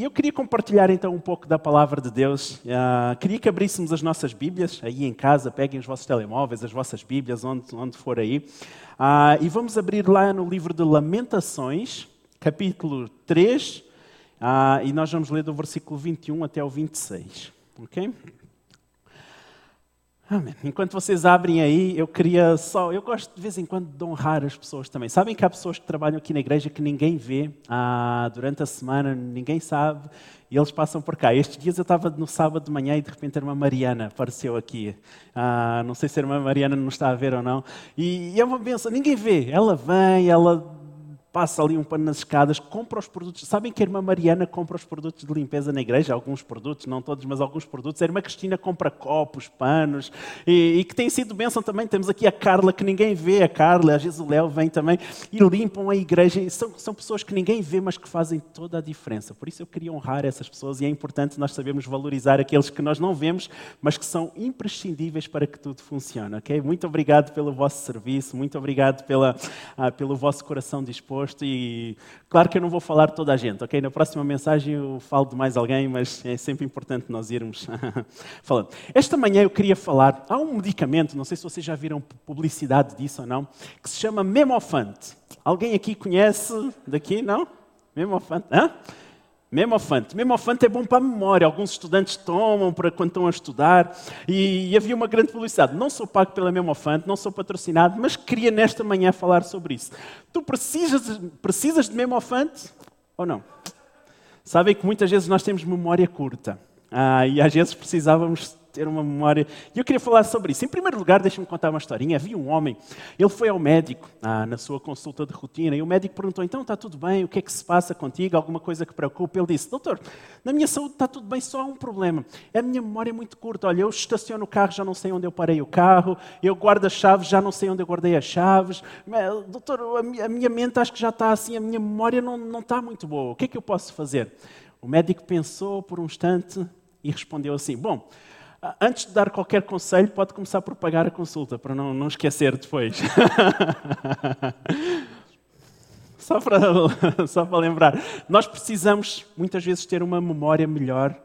E eu queria compartilhar então um pouco da palavra de Deus. Uh, queria que abríssemos as nossas Bíblias aí em casa, peguem os vossos telemóveis, as vossas Bíblias, onde, onde for aí. Uh, e vamos abrir lá no livro de Lamentações, capítulo 3, uh, e nós vamos ler do versículo 21 até o 26. Ok? Amém. Enquanto vocês abrem aí, eu queria só. Eu gosto de vez em quando de honrar as pessoas também. Sabem que há pessoas que trabalham aqui na igreja que ninguém vê ah, durante a semana, ninguém sabe, e eles passam por cá. Estes dias eu estava no sábado de manhã e de repente a irmã Mariana apareceu aqui. Ah, não sei se a irmã Mariana não está a ver ou não. E, e é uma benção, ninguém vê. Ela vem, ela passa ali um pano nas escadas, compra os produtos. Sabem que a irmã Mariana compra os produtos de limpeza na igreja? Alguns produtos, não todos, mas alguns produtos. A irmã Cristina compra copos, panos, e, e que tem sido bênção também. Temos aqui a Carla, que ninguém vê, a Carla, o Léo vem também, e limpam a igreja. São, são pessoas que ninguém vê, mas que fazem toda a diferença. Por isso eu queria honrar essas pessoas e é importante nós sabermos valorizar aqueles que nós não vemos, mas que são imprescindíveis para que tudo funcione. Okay? Muito obrigado pelo vosso serviço, muito obrigado pela, ah, pelo vosso coração disposto e claro que eu não vou falar toda a gente, ok? Na próxima mensagem eu falo de mais alguém, mas é sempre importante nós irmos falando. Esta manhã eu queria falar, há um medicamento, não sei se vocês já viram publicidade disso ou não, que se chama Memofante. Alguém aqui conhece daqui, não? Memofante, hã? Memofante. Memofante é bom para a memória. Alguns estudantes tomam para quando estão a estudar. E, e, havia uma grande publicidade. Não sou pago pela Memofante, não sou patrocinado, mas queria nesta manhã falar sobre isso. Tu precisas, precisas de Memofante ou não? Sabem que muitas vezes nós temos memória curta. Ah, e às vezes precisávamos ter uma memória. E eu queria falar sobre isso. Em primeiro lugar, deixa-me contar uma historinha. Havia um homem, ele foi ao médico ah, na sua consulta de rotina e o médico perguntou: então está tudo bem? O que é que se passa contigo? Alguma coisa que preocupa? Ele disse: doutor, na minha saúde está tudo bem, só há um problema. A minha memória é muito curta. Olha, eu estaciono o carro, já não sei onde eu parei o carro, eu guardo as chaves, já não sei onde eu guardei as chaves. Doutor, a minha mente acho que já está assim, a minha memória não, não está muito boa. O que é que eu posso fazer? O médico pensou por um instante e respondeu assim: Bom, Antes de dar qualquer conselho, pode começar por pagar a consulta, para não, não esquecer depois. só, para, só para lembrar. Nós precisamos, muitas vezes, ter uma memória melhor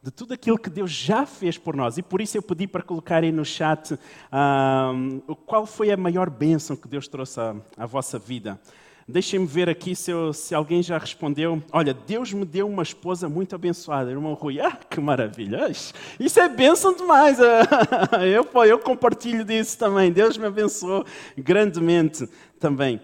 de tudo aquilo que Deus já fez por nós. E por isso eu pedi para colocarem no chat um, qual foi a maior bênção que Deus trouxe à, à vossa vida. Deixem-me ver aqui se, eu, se, alguém já respondeu. Olha, Deus me deu uma esposa muito abençoada, irmão Rui. Ah, que maravilha! Isso é bênção demais. Eu, eu compartilho disso também. Deus me abençoou grandemente também.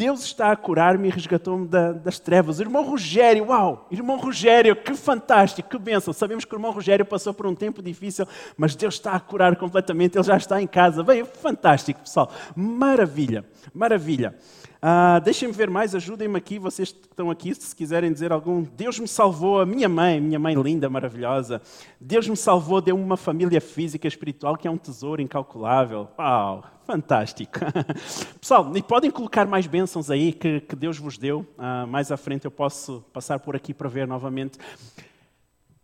Deus está a curar-me e resgatou-me da, das trevas. Irmão Rogério, uau! Irmão Rogério, que fantástico, que bênção. Sabemos que o irmão Rogério passou por um tempo difícil, mas Deus está a curar completamente. Ele já está em casa. Bem, fantástico, pessoal. Maravilha, maravilha. Ah, Deixem-me ver mais, ajudem-me aqui, vocês que estão aqui, se quiserem dizer algum. Deus me salvou, a minha mãe, minha mãe linda, maravilhosa. Deus me salvou, deu-me uma família física, espiritual, que é um tesouro incalculável. Uau, fantástico. Pessoal, e podem colocar mais bênçãos aí que, que Deus vos deu. Ah, mais à frente eu posso passar por aqui para ver novamente.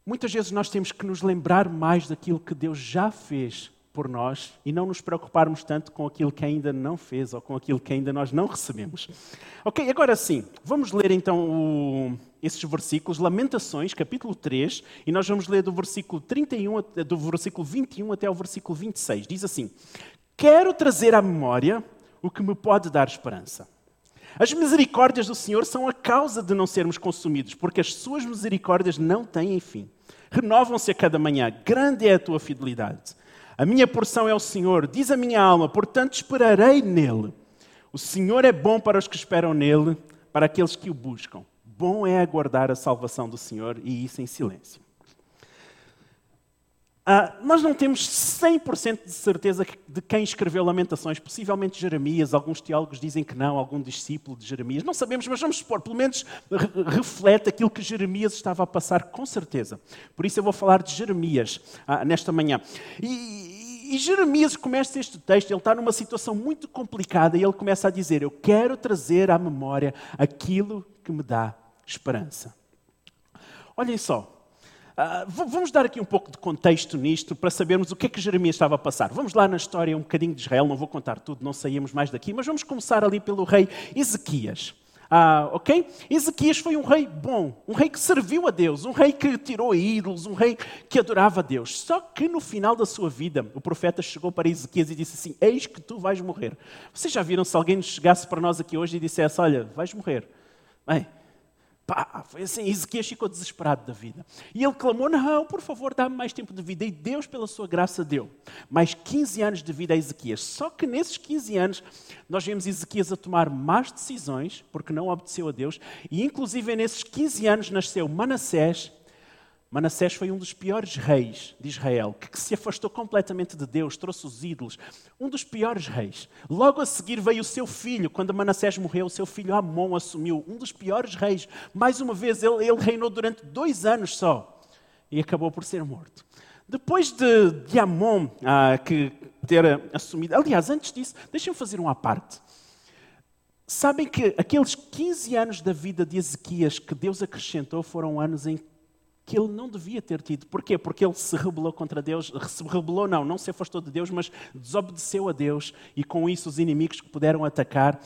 Muitas vezes nós temos que nos lembrar mais daquilo que Deus já fez por nós e não nos preocuparmos tanto com aquilo que ainda não fez ou com aquilo que ainda nós não recebemos. Ok, agora sim, vamos ler então o, esses versículos, Lamentações, capítulo 3, e nós vamos ler do versículo, 31, do versículo 21 até o versículo 26. Diz assim: Quero trazer à memória o que me pode dar esperança. As misericórdias do Senhor são a causa de não sermos consumidos, porque as suas misericórdias não têm fim. Renovam-se a cada manhã, grande é a tua fidelidade. A minha porção é o Senhor, diz a minha alma, portanto esperarei nele. O Senhor é bom para os que esperam nele, para aqueles que o buscam. Bom é aguardar a salvação do Senhor e isso em silêncio. Ah, nós não temos 100% de certeza de quem escreveu Lamentações, possivelmente Jeremias, alguns teólogos dizem que não, algum discípulo de Jeremias, não sabemos, mas vamos supor, pelo menos reflete aquilo que Jeremias estava a passar, com certeza. Por isso eu vou falar de Jeremias ah, nesta manhã. E, e Jeremias começa este texto, ele está numa situação muito complicada e ele começa a dizer: Eu quero trazer à memória aquilo que me dá esperança. Olhem só, Uh, vamos dar aqui um pouco de contexto nisto para sabermos o que é que Jeremias estava a passar. Vamos lá na história um bocadinho de Israel, não vou contar tudo, não saímos mais daqui, mas vamos começar ali pelo rei Ezequias. Ah, ok? Ezequias foi um rei bom, um rei que serviu a Deus, um rei que tirou ídolos, um rei que adorava a Deus. Só que no final da sua vida, o profeta chegou para Ezequias e disse assim: Eis que tu vais morrer. Vocês já viram se alguém chegasse para nós aqui hoje e dissesse: Olha, vais morrer? Bem, Pá, foi assim, Ezequias ficou desesperado da vida. E ele clamou: Não, por favor, dá-me mais tempo de vida. E Deus, pela sua graça, deu mais 15 anos de vida a Ezequias. Só que nesses 15 anos, nós vemos Ezequias a tomar más decisões, porque não obedeceu a Deus. E inclusive nesses 15 anos nasceu Manassés, Manassés foi um dos piores reis de Israel, que se afastou completamente de Deus, trouxe os ídolos. Um dos piores reis. Logo a seguir veio o seu filho. Quando Manassés morreu, o seu filho Amon assumiu. Um dos piores reis. Mais uma vez, ele, ele reinou durante dois anos só. E acabou por ser morto. Depois de, de Amon ah, que ter assumido. Aliás, antes disso, deixem-me fazer uma parte. Sabem que aqueles 15 anos da vida de Ezequias que Deus acrescentou foram anos em que ele não devia ter tido. Porquê? Porque ele se rebelou contra Deus, se rebelou não, não se afastou de Deus, mas desobedeceu a Deus e com isso os inimigos que puderam atacar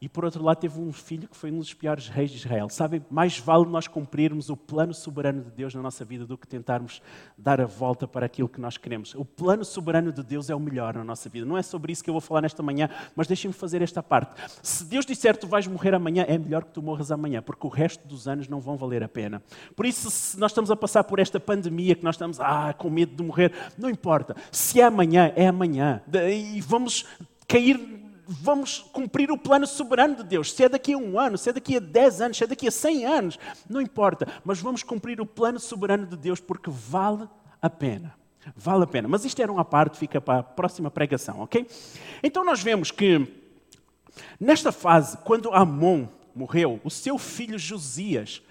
e por outro lado teve um filho que foi um dos piores reis de Israel. Sabem, mais vale nós cumprirmos o plano soberano de Deus na nossa vida do que tentarmos dar a volta para aquilo que nós queremos. O plano soberano de Deus é o melhor na nossa vida. Não é sobre isso que eu vou falar nesta manhã, mas deixem-me fazer esta parte. Se Deus disser tu vais morrer amanhã, é melhor que tu morras amanhã, porque o resto dos anos não vão valer a pena. Por isso, se nós estamos a passar por esta pandemia, que nós estamos ah, com medo de morrer, não importa. Se é amanhã, é amanhã. E vamos cair vamos cumprir o plano soberano de Deus. Se é daqui a um ano, se é daqui a dez anos, se é daqui a cem anos, não importa. Mas vamos cumprir o plano soberano de Deus porque vale a pena. Vale a pena. Mas isto era uma parte, fica para a próxima pregação, ok? Então nós vemos que nesta fase, quando Amon morreu, o seu filho Josias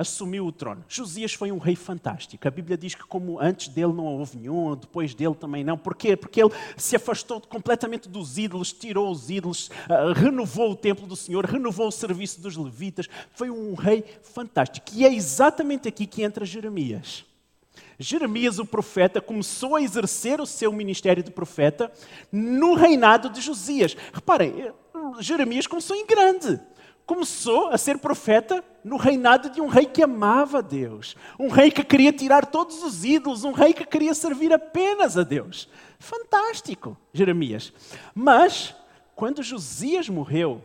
assumiu o trono. Josias foi um rei fantástico. A Bíblia diz que como antes dele não houve nenhum, depois dele também não. Porquê? Porque ele se afastou completamente dos ídolos, tirou os ídolos, uh, renovou o templo do Senhor, renovou o serviço dos levitas. Foi um rei fantástico. E é exatamente aqui que entra Jeremias. Jeremias, o profeta, começou a exercer o seu ministério de profeta no reinado de Josias. Reparem, Jeremias começou em grande começou a ser profeta no reinado de um rei que amava Deus, um rei que queria tirar todos os ídolos, um rei que queria servir apenas a Deus. Fantástico, Jeremias. Mas, quando Josias morreu,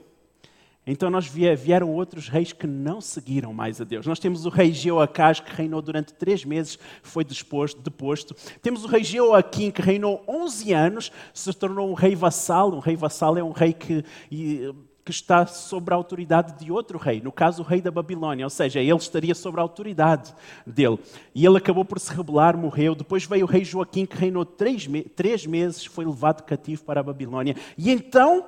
então nós vieram outros reis que não seguiram mais a Deus. Nós temos o rei Jeoacás, que reinou durante três meses, foi deposto, deposto. Temos o rei Jeoaquim, que reinou 11 anos, se tornou um rei vassal. Um rei vassal é um rei que que está sob a autoridade de outro rei, no caso o rei da Babilônia, ou seja, ele estaria sob a autoridade dele. E ele acabou por se rebelar, morreu. Depois veio o rei Joaquim, que reinou três, me três meses, foi levado cativo para a Babilônia. E então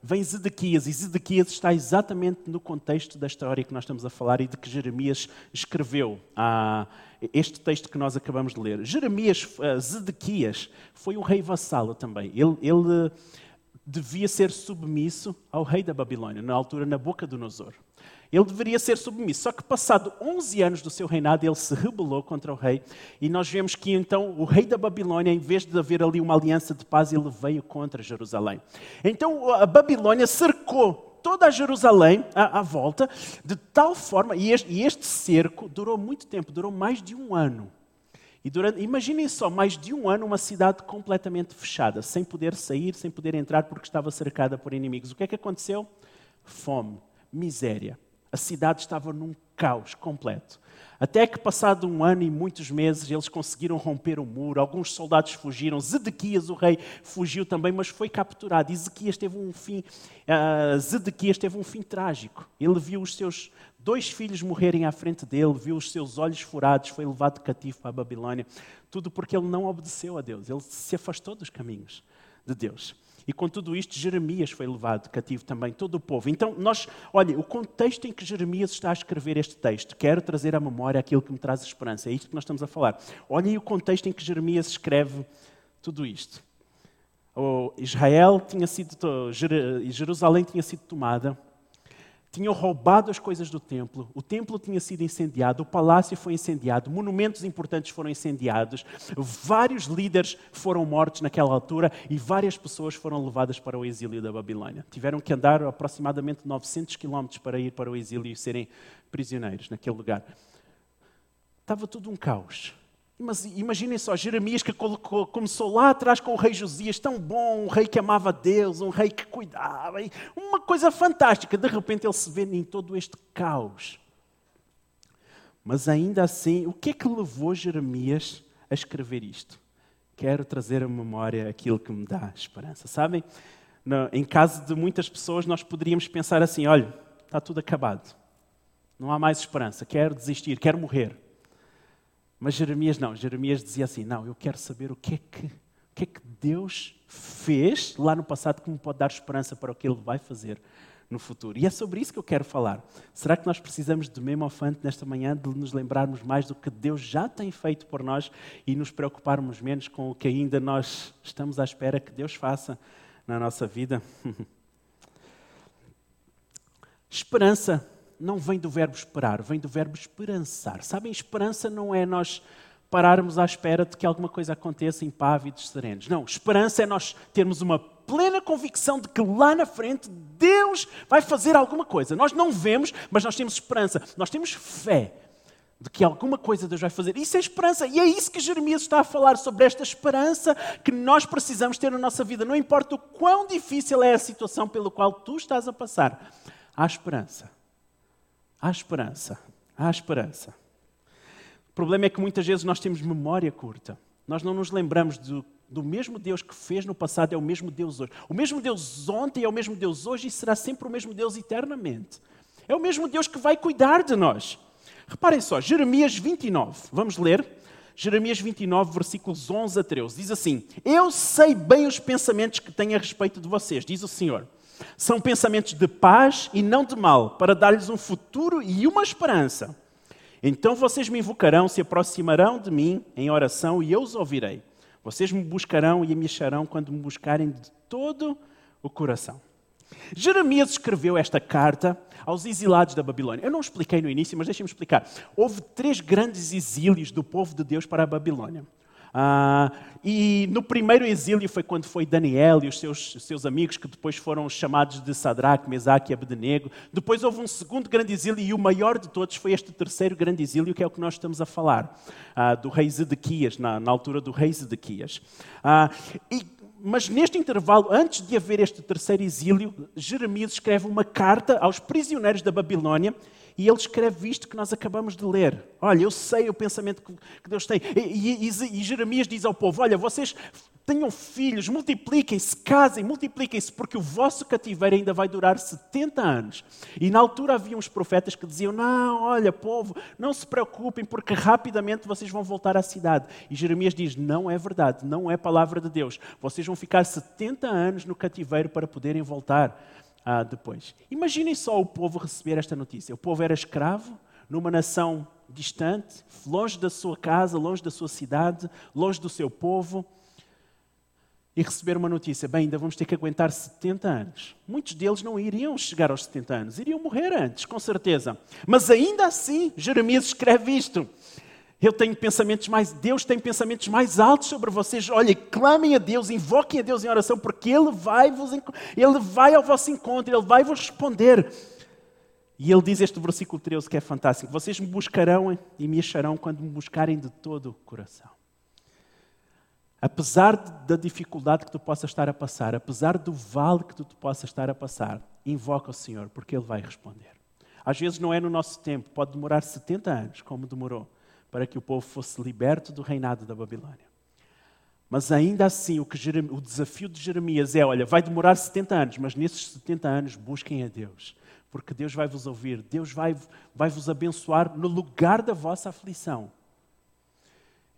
vem Zedequias, e Zedequias está exatamente no contexto da história que nós estamos a falar e de que Jeremias escreveu. Ah, este texto que nós acabamos de ler. Jeremias, uh, Zedequias, foi um rei vassalo também. Ele, ele devia ser submisso ao rei da Babilônia, na altura Nabucodonosor. Ele deveria ser submisso, só que passado 11 anos do seu reinado, ele se rebelou contra o rei, e nós vemos que então o rei da Babilônia, em vez de haver ali uma aliança de paz, ele veio contra Jerusalém. Então a Babilônia cercou toda a Jerusalém à, à volta, de tal forma, e este, e este cerco durou muito tempo, durou mais de um ano. E durante, imaginem só, mais de um ano, uma cidade completamente fechada, sem poder sair, sem poder entrar, porque estava cercada por inimigos. O que é que aconteceu? Fome, miséria. A cidade estava num caos completo. Até que, passado um ano e muitos meses, eles conseguiram romper o muro. Alguns soldados fugiram. Zedequias, o rei, fugiu também, mas foi capturado. Ezequias teve um fim. Uh, Zedequias teve um fim trágico. Ele viu os seus dois filhos morrerem à frente dele, viu os seus olhos furados, foi levado cativo para a Babilônia. Tudo porque ele não obedeceu a Deus, ele se afastou dos caminhos de Deus. E com tudo isto, Jeremias foi levado cativo também, todo o povo. Então, nós, olha, o contexto em que Jeremias está a escrever este texto, quero trazer à memória aquilo que me traz esperança, é isto que nós estamos a falar. Olhem o contexto em que Jeremias escreve tudo isto. O Israel tinha sido, Jerusalém tinha sido tomada, tinham roubado as coisas do templo, o templo tinha sido incendiado, o palácio foi incendiado, monumentos importantes foram incendiados, vários líderes foram mortos naquela altura e várias pessoas foram levadas para o exílio da Babilônia. Tiveram que andar aproximadamente 900 quilómetros para ir para o exílio e serem prisioneiros naquele lugar. Estava tudo um caos. Mas imaginem só, Jeremias que colocou, começou lá atrás com o rei Josias, tão bom, um rei que amava Deus, um rei que cuidava, uma coisa fantástica. De repente ele se vê em todo este caos. Mas ainda assim, o que é que levou Jeremias a escrever isto? Quero trazer à memória aquilo que me dá esperança. Sabem, em caso de muitas pessoas, nós poderíamos pensar assim: olha, está tudo acabado, não há mais esperança, quero desistir, quero morrer. Mas Jeremias não, Jeremias dizia assim: Não, eu quero saber o que é que, o que, é que Deus fez lá no passado que me pode dar esperança para o que Ele vai fazer no futuro. E é sobre isso que eu quero falar. Será que nós precisamos de memofante nesta manhã de nos lembrarmos mais do que Deus já tem feito por nós e nos preocuparmos menos com o que ainda nós estamos à espera que Deus faça na nossa vida? Esperança não vem do verbo esperar, vem do verbo esperançar. Sabem, esperança não é nós pararmos à espera de que alguma coisa aconteça impávidos, serenos. Não, esperança é nós termos uma plena convicção de que lá na frente Deus vai fazer alguma coisa. Nós não vemos, mas nós temos esperança, nós temos fé de que alguma coisa Deus vai fazer. Isso é esperança. E é isso que Jeremias está a falar sobre esta esperança que nós precisamos ter na nossa vida. Não importa o quão difícil é a situação pela qual tu estás a passar, há esperança. Há esperança. Há esperança. O problema é que muitas vezes nós temos memória curta. Nós não nos lembramos do, do mesmo Deus que fez no passado, é o mesmo Deus hoje. O mesmo Deus ontem é o mesmo Deus hoje e será sempre o mesmo Deus eternamente. É o mesmo Deus que vai cuidar de nós. Reparem só, Jeremias 29, vamos ler. Jeremias 29, versículos 11 a 13, diz assim: Eu sei bem os pensamentos que tenho a respeito de vocês, diz o Senhor são pensamentos de paz e não de mal, para dar-lhes um futuro e uma esperança. Então vocês me invocarão, se aproximarão de mim em oração e eu os ouvirei. Vocês me buscarão e me acharão quando me buscarem de todo o coração. Jeremias escreveu esta carta aos exilados da Babilônia. Eu não expliquei no início, mas deixem-me explicar. Houve três grandes exílios do povo de Deus para a Babilônia. Ah, e no primeiro exílio foi quando foi Daniel e os seus, seus amigos, que depois foram chamados de Sadraque, Mesaque e Abednego. Depois houve um segundo grande exílio e o maior de todos foi este terceiro grande exílio, que é o que nós estamos a falar, ah, do rei Zedequias, na, na, altura do rei Zedequias. Ah, e, mas neste intervalo, antes de haver este terceiro exílio, Jeremias escreve uma carta aos prisioneiros da Babilônia e ele escreve isto que nós acabamos de ler. Olha, eu sei o pensamento que Deus tem. E, e, e Jeremias diz ao povo: Olha, vocês tenham filhos, multipliquem-se, casem, multipliquem-se, porque o vosso cativeiro ainda vai durar 70 anos. E na altura havia uns profetas que diziam: Não, olha, povo, não se preocupem, porque rapidamente vocês vão voltar à cidade. E Jeremias diz: Não é verdade, não é palavra de Deus. Vocês vão ficar 70 anos no cativeiro para poderem voltar ah, depois. Imaginem só o povo receber esta notícia. O povo era escravo numa nação distante, longe da sua casa, longe da sua cidade, longe do seu povo, e receber uma notícia: bem, ainda vamos ter que aguentar 70 anos. Muitos deles não iriam chegar aos 70 anos, iriam morrer antes, com certeza. Mas ainda assim, Jeremias escreve isto. Eu tenho pensamentos mais, Deus tem pensamentos mais altos sobre vocês. Olha, clamem a Deus, invoquem a Deus em oração, porque Ele vai vos, Ele vai ao vosso encontro, Ele vai vos responder. E Ele diz este versículo 13 que é fantástico: Vocês me buscarão e me acharão quando me buscarem de todo o coração. Apesar da dificuldade que tu possas estar a passar, apesar do vale que tu possas estar a passar, invoca o Senhor, porque Ele vai responder. Às vezes não é no nosso tempo, pode demorar 70 anos, como demorou para que o povo fosse liberto do reinado da Babilônia. Mas ainda assim, o, que o desafio de Jeremias é: olha, vai demorar 70 anos, mas nesses 70 anos busquem a Deus, porque Deus vai vos ouvir, Deus vai, vai vos abençoar no lugar da vossa aflição.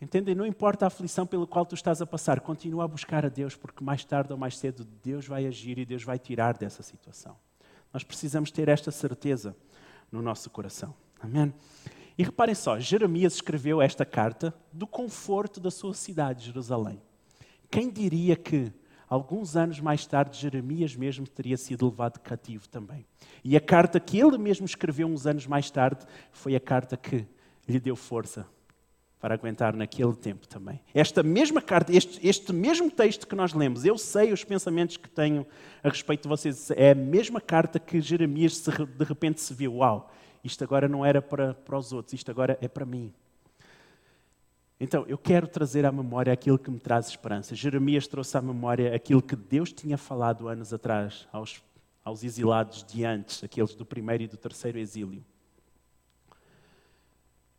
Entendem? Não importa a aflição pela qual tu estás a passar, continua a buscar a Deus, porque mais tarde ou mais cedo Deus vai agir e Deus vai tirar dessa situação. Nós precisamos ter esta certeza no nosso coração. Amém? E reparem só, Jeremias escreveu esta carta do conforto da sua cidade, Jerusalém. Quem diria que alguns anos mais tarde, Jeremias mesmo teria sido levado cativo também. E a carta que ele mesmo escreveu uns anos mais tarde foi a carta que lhe deu força para aguentar naquele tempo também. Esta mesma carta, este, este, mesmo texto que nós lemos, eu sei os pensamentos que tenho a respeito de vocês, é a mesma carta que Jeremias de repente se viu: Uau, isto agora não era para, para os outros, isto agora é para mim. Então, eu quero trazer à memória aquilo que me traz esperança. Jeremias trouxe à memória aquilo que Deus tinha falado anos atrás aos, aos exilados de antes, aqueles do primeiro e do terceiro exílio.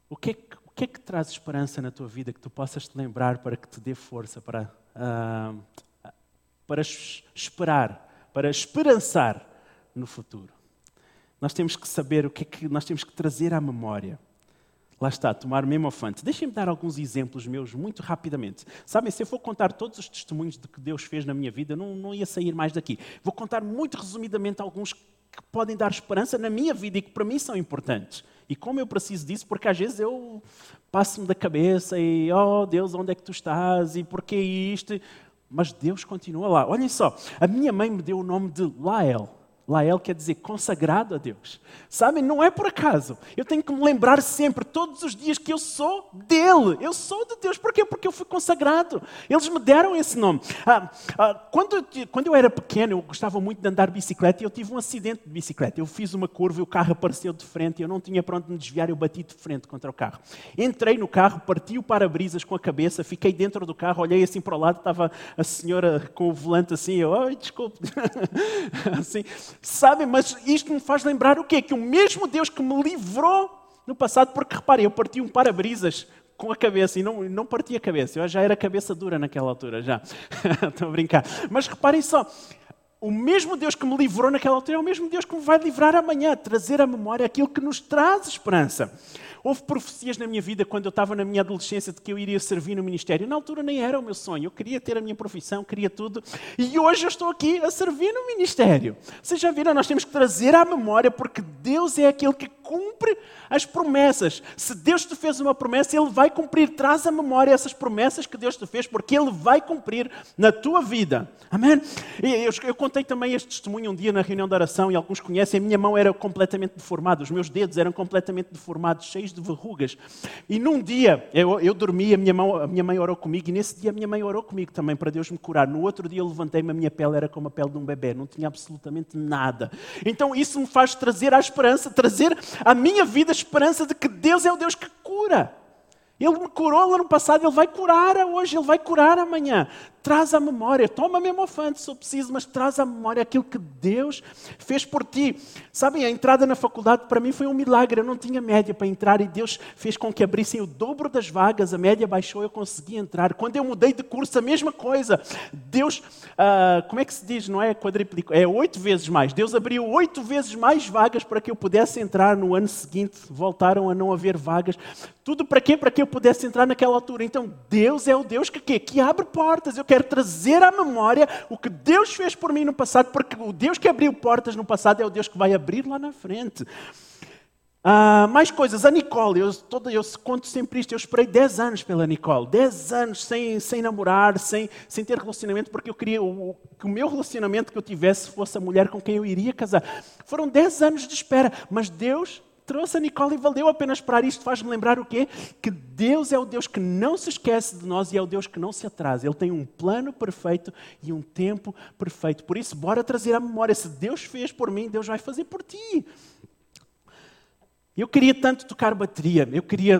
O que é que o que é que traz esperança na tua vida que tu possas te lembrar para que te dê força para, uh, para esperar, para esperançar no futuro? Nós temos que saber o que é que nós temos que trazer à memória. Lá está, tomar mesmo afante. Deixem-me dar alguns exemplos meus muito rapidamente. Sabem, se eu for contar todos os testemunhos de que Deus fez na minha vida, não, não ia sair mais daqui. Vou contar muito resumidamente alguns que podem dar esperança na minha vida e que para mim são importantes. E como eu preciso disso, porque às vezes eu passo-me da cabeça e, oh Deus, onde é que tu estás? E porquê isto? Mas Deus continua lá. Olhem só, a minha mãe me deu o nome de Lael. Lael quer dizer consagrado a Deus. Sabem, não é por acaso. Eu tenho que me lembrar sempre, todos os dias, que eu sou dele. Eu sou de Deus. Porquê? Porque eu fui consagrado. Eles me deram esse nome. Ah, ah, quando, quando eu era pequeno, eu gostava muito de andar de bicicleta e eu tive um acidente de bicicleta. Eu fiz uma curva e o carro apareceu de frente e eu não tinha para onde me desviar. Eu bati de frente contra o carro. Entrei no carro, parti o para-brisas com a cabeça, fiquei dentro do carro, olhei assim para o lado, estava a senhora com o volante assim. Eu, desculpe. assim. Sabem, mas isto me faz lembrar o quê? Que o mesmo Deus que me livrou no passado, porque reparem, eu parti um para-brisas com a cabeça e não, não parti a cabeça, eu já era cabeça dura naquela altura, já. Estou a brincar. Mas reparem só, o mesmo Deus que me livrou naquela altura é o mesmo Deus que me vai livrar amanhã, trazer à memória aquilo que nos traz esperança. Houve profecias na minha vida quando eu estava na minha adolescência de que eu iria servir no ministério. Na altura nem era o meu sonho. Eu queria ter a minha profissão, queria tudo. E hoje eu estou aqui a servir no ministério. Vocês já viram? Nós temos que trazer à memória, porque Deus é aquele que cumpre as promessas. Se Deus te fez uma promessa, Ele vai cumprir. Traz à memória essas promessas que Deus te fez, porque Ele vai cumprir na tua vida. Amém? E eu, eu contei também este testemunho um dia na reunião de oração, e alguns conhecem. A minha mão era completamente deformada, os meus dedos eram completamente deformados, cheios de verrugas. E num dia, eu, eu dormi, a minha, mão, a minha mãe orou comigo, e nesse dia a minha mãe orou comigo também, para Deus me curar. No outro dia eu levantei-me, a minha pele era como a pele de um bebê, não tinha absolutamente nada. Então isso me faz trazer a esperança, trazer a minha vida a esperança de que Deus é o Deus que cura. Ele me curou no passado, Ele vai curar hoje, Ele vai curar amanhã traz à memória, toma mesmo afante se eu preciso, mas traz à memória aquilo que Deus fez por ti. Sabem, a entrada na faculdade para mim foi um milagre, eu não tinha média para entrar e Deus fez com que abrissem o dobro das vagas, a média baixou, eu consegui entrar. Quando eu mudei de curso, a mesma coisa. Deus, ah, como é que se diz, não é quadriplicou, é oito vezes mais. Deus abriu oito vezes mais vagas para que eu pudesse entrar no ano seguinte, voltaram a não haver vagas. Tudo para quê? Para que eu pudesse entrar naquela altura. Então, Deus é o Deus que, que, que abre portas. Eu quero trazer à memória o que Deus fez por mim no passado, porque o Deus que abriu portas no passado é o Deus que vai abrir lá na frente. Ah, mais coisas, a Nicole, eu, toda, eu conto sempre isto, eu esperei 10 anos pela Nicole, 10 anos sem, sem namorar, sem, sem ter relacionamento, porque eu queria o, que o meu relacionamento que eu tivesse fosse a mulher com quem eu iria casar. Foram 10 anos de espera, mas Deus trouxe a Nicole e valeu a pena esperar. Isto faz-me lembrar o quê? Que Deus é o Deus que não se esquece de nós e é o Deus que não se atrasa. Ele tem um plano perfeito e um tempo perfeito. Por isso, bora trazer à memória: se Deus fez por mim, Deus vai fazer por ti. Eu queria tanto tocar bateria, eu queria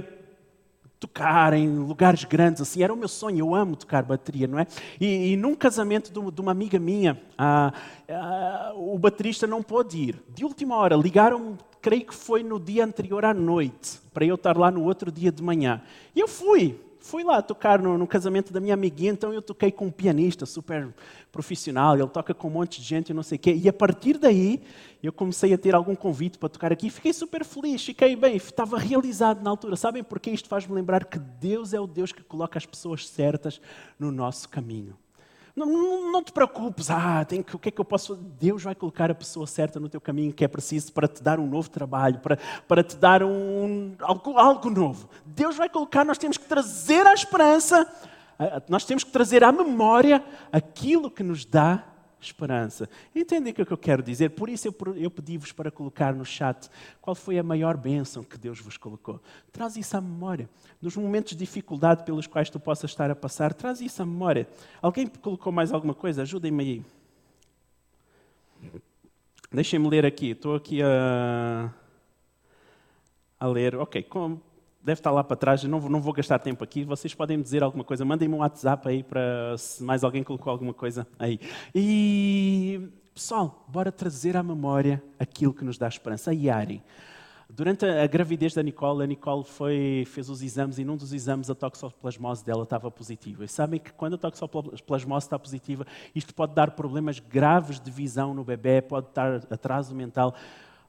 tocar em lugares grandes, assim, era o meu sonho, eu amo tocar bateria, não é? E, e num casamento de, de, uma amiga minha, ah, ah, o baterista não pôde ir. De última hora, ligaram creio que foi no dia anterior à noite, para eu estar lá no outro dia de manhã. E eu fui, fui lá tocar no, no, casamento da minha amiguinha, então eu toquei com um pianista super profissional, ele toca com um monte de gente e não sei o quê. E a partir daí, eu comecei a ter algum convite para tocar aqui, fiquei super feliz, fiquei bem, estava realizado na altura. Sabem porquê? Isto faz-me lembrar que Deus é o Deus que coloca as pessoas certas no nosso caminho. Não, não, te preocupes, ah, tem que, o que é que eu posso? Deus vai colocar a pessoa certa no teu caminho que é preciso para te dar um novo trabalho, para, para te dar um, algo, algo novo. Deus vai colocar, nós temos que trazer a esperança Nós temos que trazer à memória aquilo que nos dá esperança. Entendem o que, é que eu quero dizer? Por isso eu, eu pedi-vos para colocar no chat qual foi a maior bênção que Deus vos colocou. Traz isso à memória. Nos momentos de dificuldade pelos quais tu possas estar a passar, traz isso à memória. Alguém colocou mais alguma coisa? Ajudem-me aí. Deixem-me ler aqui. Estou aqui a, a ler. Ok, como deve estar lá para trás, não, não vou gastar tempo aqui. Vocês podem me dizer alguma coisa, mandem-me um WhatsApp aí para se mais alguém colocou alguma coisa aí. E pessoal, bora trazer à memória aquilo que nos dá esperança. A Yari. Durante a gravidez da Nicole, a Nicole foi, fez os exames e num dos exames a toxoplasmose dela estava positiva. E sabem que quando a toxoplasmose está positiva, isto pode dar problemas graves de visão no bebê, pode dar atraso mental.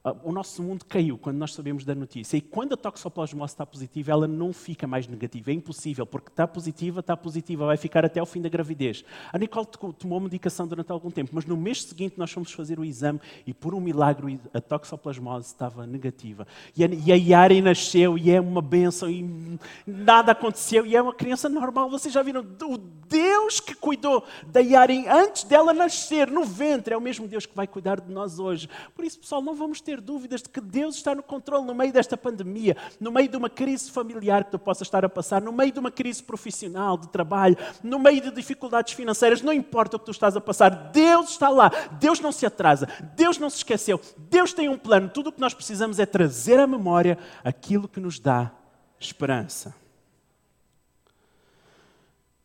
Ah, o nosso mundo caiu quando nós sabemos da notícia. E quando a toxoplasmose está positiva, ela não fica mais negativa. É impossível, porque está positiva, está positiva, vai ficar até o fim da gravidez. A Nicole tomou medicação durante algum tempo, mas no mês seguinte nós fomos fazer o exame e, por um milagre, a toxoplasmose estava negativa. E a, Yari nasceu e é uma benção e nada aconteceu e é uma criança normal. Vocês já viram? O Deus que cuidou da Yari antes dela nascer no ventre é o mesmo Deus que vai cuidar de nós hoje. Por isso, pessoal, não vamos ter ter dúvidas de que Deus está no controle no meio desta pandemia, no meio de uma crise familiar que tu possas estar a passar, no meio de uma crise profissional, de trabalho, no meio de dificuldades financeiras, não importa o que tu estás a passar, Deus está lá, Deus não se atrasa, Deus não se esqueceu, Deus tem um plano. Tudo o que nós precisamos é trazer à memória aquilo que nos dá esperança.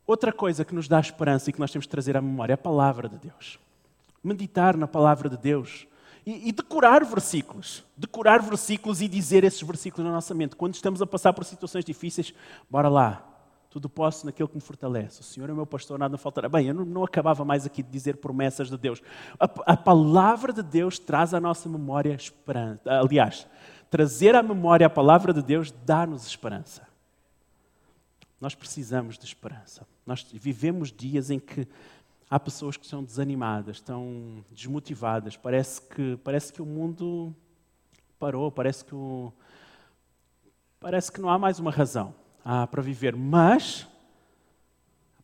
Outra coisa que nos dá esperança e que nós temos de trazer à memória é a palavra de Deus. Meditar na palavra de Deus e, e, decorar versículos. Decorar versículos e dizer esses versículos na nossa mente. Quando estamos a passar por situações difíceis, bora lá. Tudo posso naquele que me fortalece. O Senhor é meu pastor, nada me faltará. Bem, eu não, não acabava mais aqui de dizer promessas de Deus. A, a palavra de Deus traz à nossa memória esperança. Aliás, trazer à memória a palavra de Deus dá-nos esperança. Nós precisamos de esperança. Nós vivemos dias em que há pessoas que são desanimadas, estão desmotivadas. Parece que, parece que o mundo parou, parece que, o, parece que não há mais uma razão ah, para viver. Mas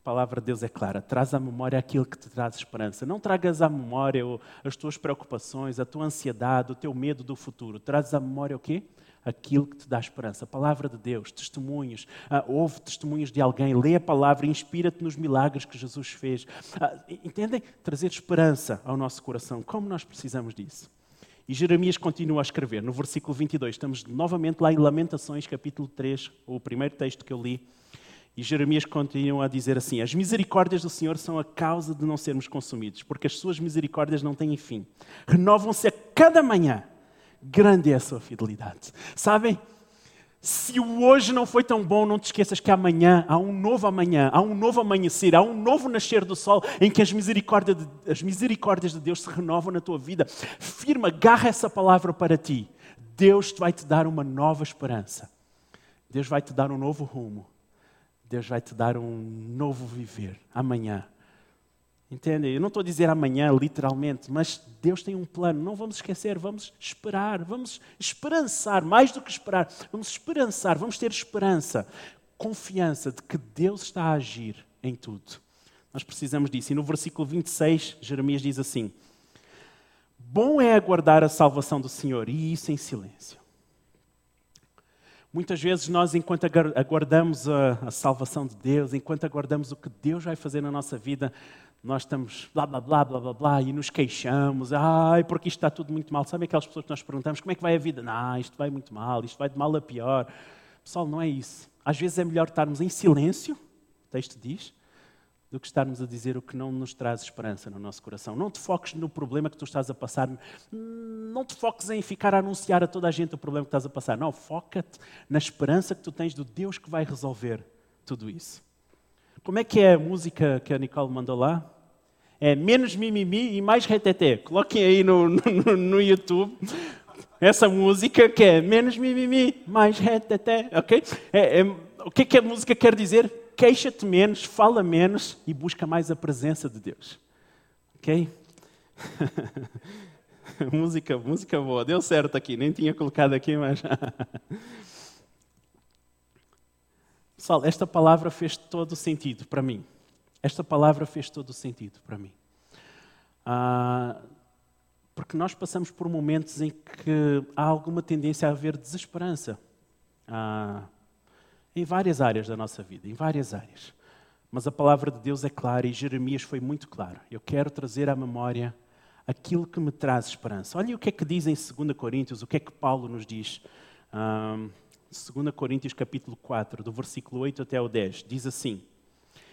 a palavra de Deus é clara: traz à memória aquilo que te traz esperança. Não tragas à memória as tuas preocupações, a tua ansiedade, o teu medo do futuro. Trazes à memória o quê? aquilo que te dá esperança. A palavra de Deus, testemunhos, ah, ouve testemunhos de alguém, lê a palavra, inspira-te nos milagres que Jesus fez. Ah, entendem? Trazer esperança ao nosso coração. Como nós precisamos disso? E Jeremias continua a escrever, no versículo 22, estamos novamente lá em Lamentações, capítulo 3, o primeiro texto que eu li. E Jeremias continua a dizer assim: As misericórdias do Senhor são a causa de não sermos consumidos, porque as suas misericórdias não têm fim. Renovam-se a cada manhã. Grande é a sua fidelidade. Sabem? Se o hoje não foi tão bom, não te esqueças que amanhã há um novo amanhã, há um novo amanhecer, há um novo nascer do sol em que as misericórdias de, as misericórdias de Deus se renovam na tua vida. Firma, agarra essa palavra para ti. Deus vai te dar uma nova esperança. Deus vai te dar um novo rumo. Deus vai te dar um novo viver amanhã. Entende? Eu não estou a dizer amanhã, literalmente, mas Deus tem um plano. Não vamos esquecer, vamos esperar, vamos esperançar, mais do que esperar, vamos esperançar, vamos ter esperança, confiança de que Deus está a agir em tudo. Nós precisamos disso. E no versículo 26, Jeremias diz assim: Bom é aguardar a salvação do Senhor, e isso em silêncio. Muitas vezes nós, enquanto aguardamos a, a, salvação de Deus, enquanto aguardamos o que Deus vai fazer na nossa vida, nós estamos blá blá blá blá blá blá e nos queixamos, ai, porque isto está tudo muito mal. Sabe aquelas pessoas que nós perguntamos como é que vai a vida? Não, isto vai muito mal, isto vai de mal a pior. Pessoal, não é isso. Às vezes é melhor estarmos em silêncio, o texto diz, do que estarmos a dizer o que não nos traz esperança no nosso coração. Não te foques no problema que tu estás a passar, não te foques em ficar a anunciar a toda a gente o problema que estás a passar. Não, foca-te na esperança que tu tens do Deus que vai resolver tudo isso. Como é que é a música que a Nicole mandou lá? É menos mimimi e mais reteté. Coloquem aí no, no, no YouTube essa música que é menos mimimi, mais reteté, ok? É, é, o que, é que a música quer dizer? Queixa-te menos, fala menos e busca mais a presença de Deus. Ok? música, música boa, deu certo aqui, nem tinha colocado aqui, mas. Pessoal, esta palavra fez todo o sentido para mim. Esta palavra fez todo o sentido para mim. Ah, porque nós passamos por momentos em que há alguma tendência a haver desesperança. Ah, em várias áreas da nossa vida, em várias áreas. Mas a palavra de Deus é clara e Jeremias foi muito claro. Eu quero trazer à memória aquilo que me traz esperança. Olha o que é que diz em 2 Coríntios, o que é que Paulo nos diz. Um, 2 Coríntios capítulo 4, do versículo 8 até o 10, diz assim: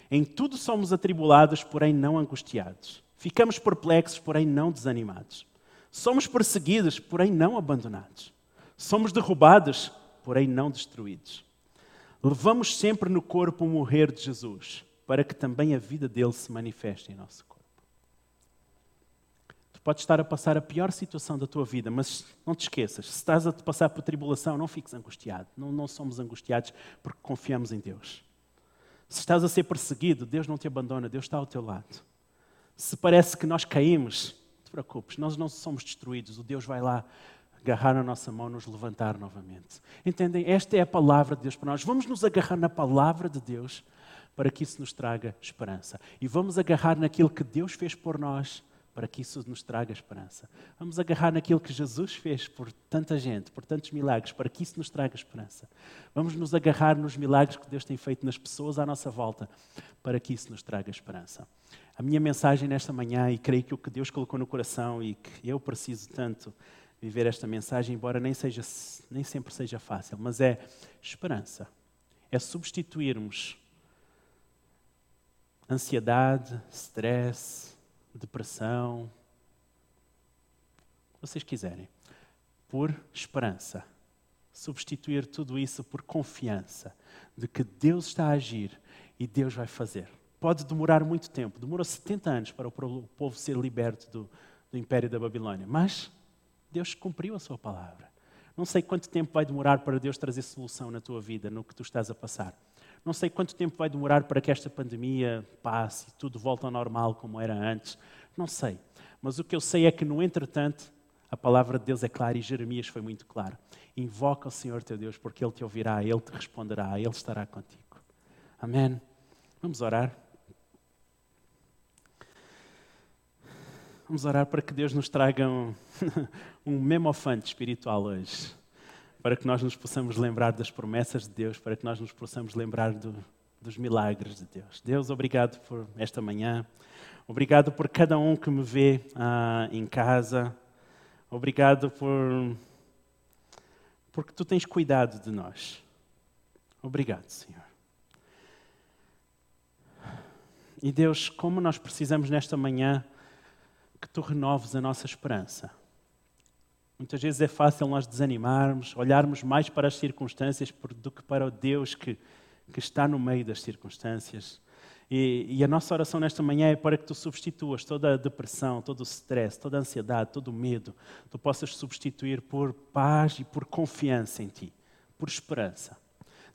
Em tudo somos atribulados, porém não angustiados. Ficamos perplexos, porém não desanimados. Somos perseguidos, porém não abandonados. Somos derrubados, porém não destruídos. Levamos sempre no corpo o morrer de Jesus, para que também a vida dele se manifeste em nosso corpo. Tu podes estar a passar a pior situação da tua vida, mas não te esqueças, se estás a te passar por tribulação, não fiques angustiado. Não, não somos angustiados porque confiamos em Deus. Se estás a ser perseguido, Deus não te abandona, Deus está ao teu lado. Se parece que nós caímos, não te preocupes, nós não somos destruídos, o Deus vai lá agarrar na nossa mão, nos levantar novamente. Entendem? Esta é a palavra de Deus para nós. Vamos nos agarrar na palavra de Deus para que isso nos traga esperança. E vamos agarrar naquilo que Deus fez por nós para que isso nos traga esperança. Vamos agarrar naquilo que Jesus fez por tanta gente, por tantos milagres, para que isso nos traga esperança. Vamos nos agarrar nos milagres que Deus tem feito nas pessoas à nossa volta, para que isso nos traga esperança. A minha mensagem nesta manhã, e creio que o que Deus colocou no coração e que eu preciso tanto viver esta mensagem, embora nem, seja, nem sempre seja fácil, mas é esperança. É substituirmos ansiedade, stress, depressão, vocês quiserem, por esperança. Substituir tudo isso por confiança de que Deus está a agir e Deus vai fazer. Pode demorar muito tempo, demorou 70 anos para o povo ser liberto do, do império da Babilônia, mas Deus cumpriu a sua palavra. Não sei quanto tempo vai demorar para Deus trazer solução na tua vida, no que tu estás a passar. Não sei quanto tempo vai demorar para que esta pandemia passe e tudo volte ao normal como era antes. Não sei. Mas o que eu sei é que, no entretanto, a palavra de Deus é clara e Jeremias foi muito claro. Invoca o Senhor teu Deus, porque Ele te ouvirá, Ele te responderá, Ele estará contigo. Amém. Vamos orar. Vamos orar para que Deus nos traga um, um memofante espiritual hoje. Para que nós nos possamos lembrar das promessas de Deus, para que nós nos possamos lembrar do, dos milagres de Deus. Deus, obrigado por esta manhã. Obrigado por cada um que me vê ah, em casa. Obrigado por porque tu tens cuidado de nós. Obrigado, Senhor. E Deus, como nós precisamos nesta manhã que tu renoves a nossa esperança. Muitas vezes é fácil nós desanimarmos, olharmos mais para as circunstâncias do que para o Deus que, que está no meio das circunstâncias. E, e, a nossa oração nesta manhã é para que tu substituas toda a depressão, todo o stress, toda a ansiedade, todo o medo, tu possas substituir por paz e por confiança em ti, por esperança.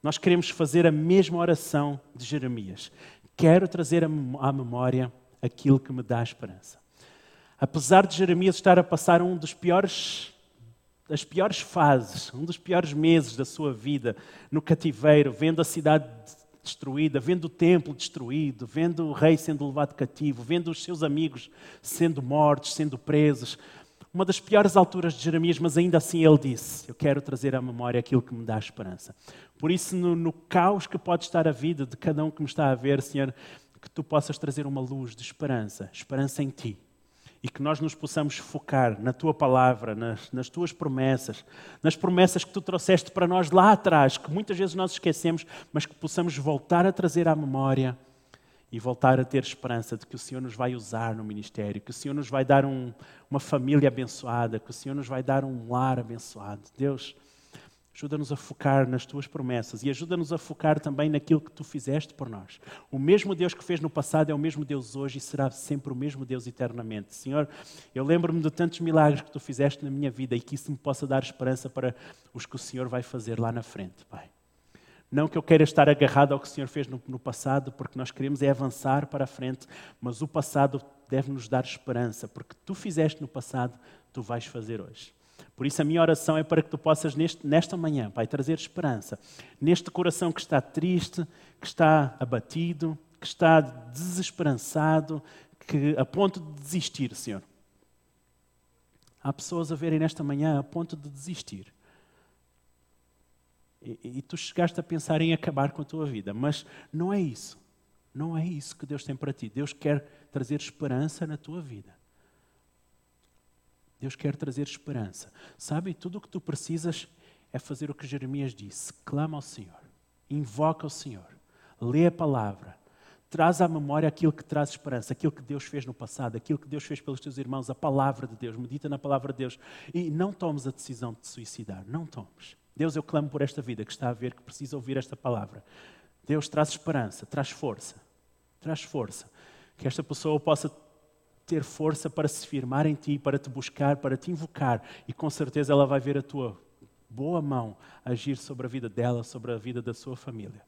Nós queremos fazer a mesma oração de Jeremias. Quero trazer à memória aquilo que me dá esperança. Apesar de Jeremias estar a passar um dos piores das piores fases, um dos piores meses da sua vida no cativeiro, vendo a cidade destruída, vendo o templo destruído, vendo o rei sendo levado cativo, vendo os seus amigos sendo mortos, sendo presos. Uma das piores alturas de Jeremias, mas ainda assim ele disse: Eu quero trazer à memória aquilo que me dá esperança. Por isso, no, no caos que pode estar a vida de cada um que me está a ver, Senhor, que tu possas trazer uma luz de esperança, esperança em ti e que nós nos possamos focar na tua palavra, nas, nas, tuas promessas, nas promessas que tu trouxeste para nós lá atrás, que muitas vezes nós esquecemos, mas que possamos voltar a trazer à memória e voltar a ter esperança de que o Senhor nos vai usar no ministério, que o Senhor nos vai dar um, uma família abençoada, que o Senhor nos vai dar um lar abençoado. Deus, Ajuda-nos a focar nas tuas promessas e ajuda-nos a focar também naquilo que tu fizeste por nós. O mesmo Deus que fez no passado é o mesmo Deus hoje e será sempre o mesmo Deus eternamente. Senhor, eu lembro-me de tantos milagres que tu fizeste na minha vida e que isso me possa dar esperança para os que o Senhor vai fazer lá na frente, Pai. Não que eu queira estar agarrado ao que o Senhor fez no, no passado, porque nós queremos é avançar para a frente, mas o passado deve nos dar esperança, porque tu fizeste no passado, tu vais fazer hoje. Por isso, a minha oração é para que tu possas, neste, nesta manhã, Pai, trazer esperança. Neste coração que está triste, que está abatido, que está desesperançado, que a ponto de desistir, Senhor. Há pessoas a verem nesta manhã a ponto de desistir. E, e, tu chegaste a pensar em acabar com a tua vida, mas não é isso. Não é isso que Deus tem para ti. Deus quer trazer esperança na tua vida. Deus quer trazer esperança. Sabe, tudo o que tu precisas é fazer o que Jeremias disse: clama ao Senhor, invoca o Senhor, lê a palavra, traz à memória aquilo que traz esperança, aquilo que Deus fez no passado, aquilo que Deus fez pelos teus irmãos, a palavra de Deus, medita na palavra de Deus e não tomes a decisão de te suicidar, não tomes. Deus, eu clamo por esta vida que está a ver, que precisa ouvir esta palavra. Deus traz esperança, traz força, traz força. Que esta pessoa possa ter força para se firmar em ti, para te buscar, para te invocar, e com certeza ela vai ver a tua boa mão agir sobre a vida dela, sobre a vida da sua família.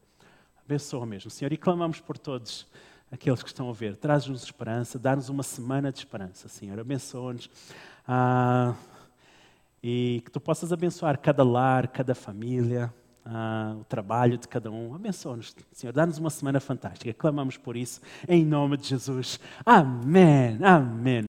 Abençoa mesmo, Senhor, e clamamos por todos aqueles que estão a ver. Traz-nos esperança, dá-nos uma semana de esperança, Senhor. Abençoa-nos. Ah, e que tu possas abençoar cada lar, cada família, ah, o trabalho de cada um. Abençoa-nos, Senhor. Dá-nos uma semana fantástica. Clamamos por isso, em nome de Jesus. Amém. Amém.